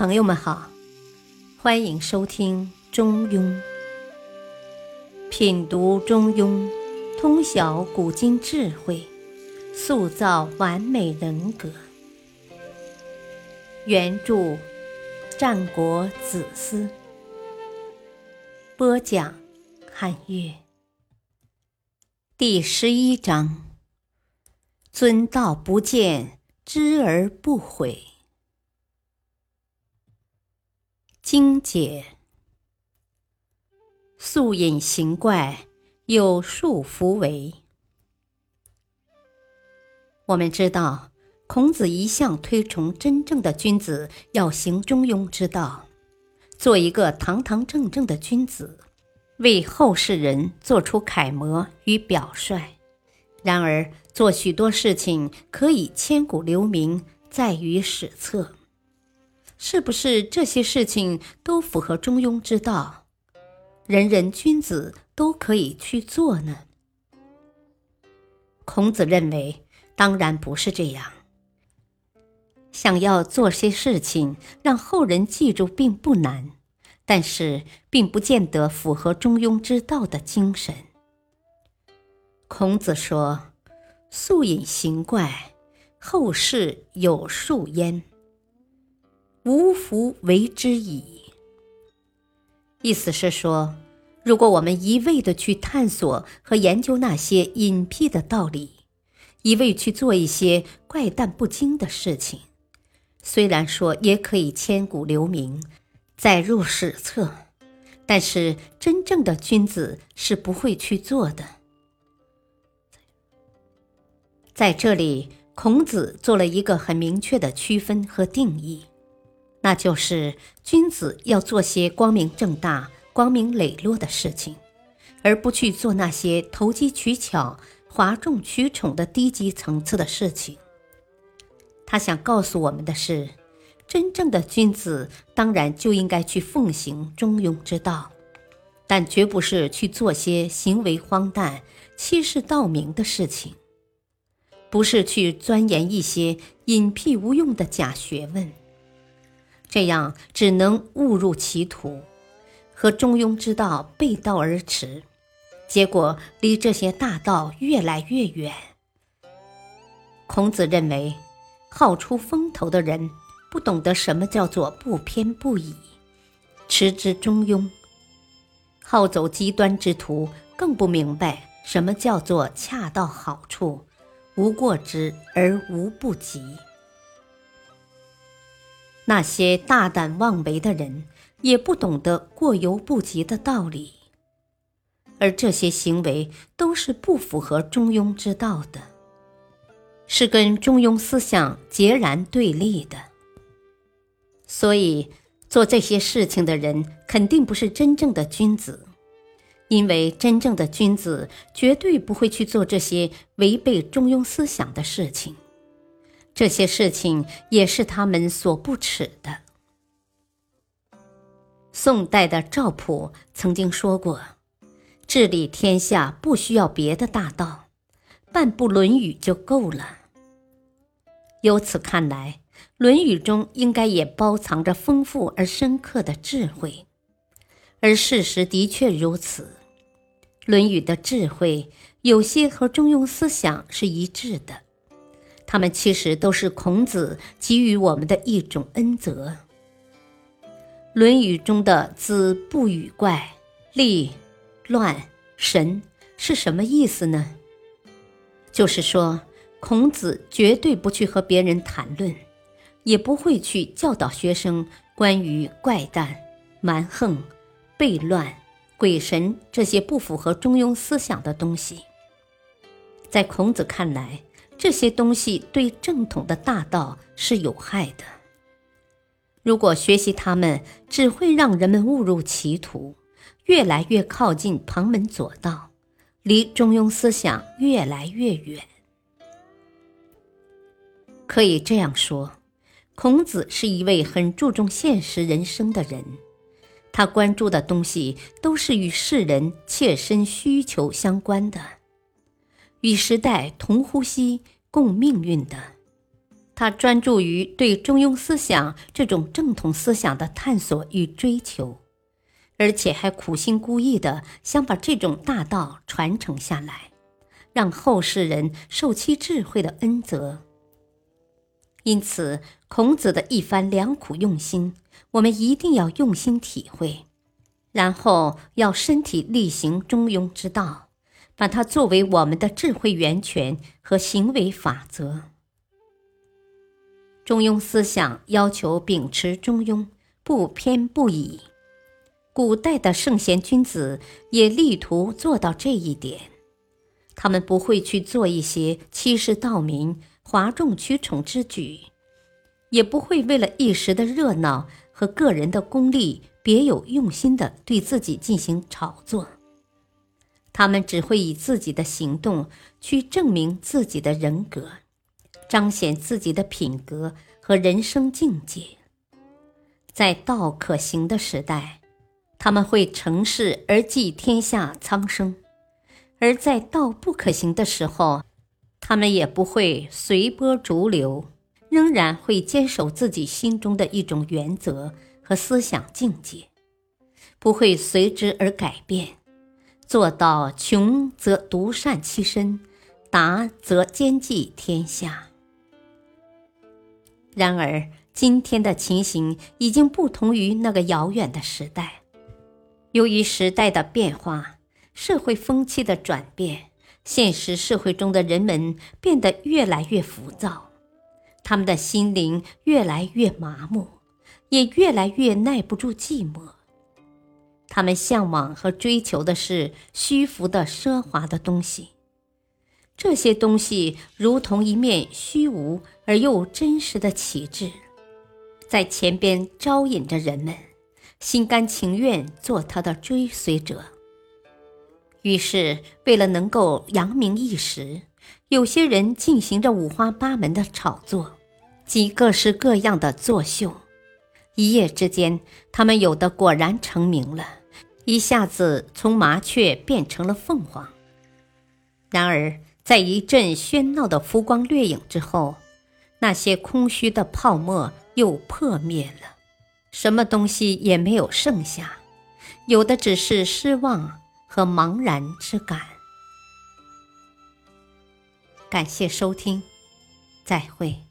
朋友们好，欢迎收听《中庸》，品读《中庸》，通晓古今智慧，塑造完美人格。原著：战国子思，播讲：汉乐。第十一章：尊道不见，知而不悔。精解：素隐形怪，有数弗为。我们知道，孔子一向推崇真正的君子要行中庸之道，做一个堂堂正正的君子，为后世人做出楷模与表率。然而，做许多事情可以千古留名，在于史册。是不是这些事情都符合中庸之道，人人君子都可以去做呢？孔子认为，当然不是这样。想要做些事情让后人记住，并不难，但是并不见得符合中庸之道的精神。孔子说：“素隐行怪，后世有数焉。”无弗为之矣。意思是说，如果我们一味的去探索和研究那些隐僻的道理，一味去做一些怪诞不经的事情，虽然说也可以千古留名，载入史册，但是真正的君子是不会去做的。在这里，孔子做了一个很明确的区分和定义。那就是君子要做些光明正大、光明磊落的事情，而不去做那些投机取巧、哗众取宠的低级层次的事情。他想告诉我们的是，真正的君子当然就应该去奉行中庸之道，但绝不是去做些行为荒诞、欺世盗名的事情，不是去钻研一些隐僻无用的假学问。这样只能误入歧途，和中庸之道背道而驰，结果离这些大道越来越远。孔子认为，好出风头的人不懂得什么叫做不偏不倚，持之中庸；好走极端之徒更不明白什么叫做恰到好处，无过之而无不及。那些大胆妄为的人，也不懂得过犹不及的道理，而这些行为都是不符合中庸之道的，是跟中庸思想截然对立的。所以，做这些事情的人肯定不是真正的君子，因为真正的君子绝对不会去做这些违背中庸思想的事情。这些事情也是他们所不耻的。宋代的赵普曾经说过：“治理天下不需要别的大道，半部《论语》就够了。”由此看来，《论语》中应该也包藏着丰富而深刻的智慧，而事实的确如此。《论语》的智慧有些和中庸思想是一致的。他们其实都是孔子给予我们的一种恩泽。《论语》中的“子不语怪，利、乱、神”是什么意思呢？就是说，孔子绝对不去和别人谈论，也不会去教导学生关于怪诞、蛮横、悖乱、鬼神这些不符合中庸思想的东西。在孔子看来，这些东西对正统的大道是有害的。如果学习他们，只会让人们误入歧途，越来越靠近旁门左道，离中庸思想越来越远。可以这样说，孔子是一位很注重现实人生的人，他关注的东西都是与世人切身需求相关的。与时代同呼吸共命运的，他专注于对中庸思想这种正统思想的探索与追求，而且还苦心孤诣的想把这种大道传承下来，让后世人受其智慧的恩泽。因此，孔子的一番良苦用心，我们一定要用心体会，然后要身体力行中庸之道，把它作为我们的智慧源泉和行为法则。中庸思想要求秉持中庸，不偏不倚。古代的圣贤君子也力图做到这一点，他们不会去做一些欺世盗名、哗众取宠之举，也不会为了一时的热闹和个人的功利，别有用心的对自己进行炒作。他们只会以自己的行动去证明自己的人格。彰显自己的品格和人生境界。在道可行的时代，他们会成事而济天下苍生；而在道不可行的时候，他们也不会随波逐流，仍然会坚守自己心中的一种原则和思想境界，不会随之而改变，做到穷则独善其身，达则兼济天下。然而，今天的情形已经不同于那个遥远的时代。由于时代的变化、社会风气的转变，现实社会中的人们变得越来越浮躁，他们的心灵越来越麻木，也越来越耐不住寂寞。他们向往和追求的是虚浮的奢华的东西。这些东西如同一面虚无而又真实的旗帜，在前边招引着人们，心甘情愿做他的追随者。于是，为了能够扬名一时，有些人进行着五花八门的炒作，及各式各样的作秀。一夜之间，他们有的果然成名了，一下子从麻雀变成了凤凰。然而，在一阵喧闹的浮光掠影之后，那些空虚的泡沫又破灭了，什么东西也没有剩下，有的只是失望和茫然之感。感谢收听，再会。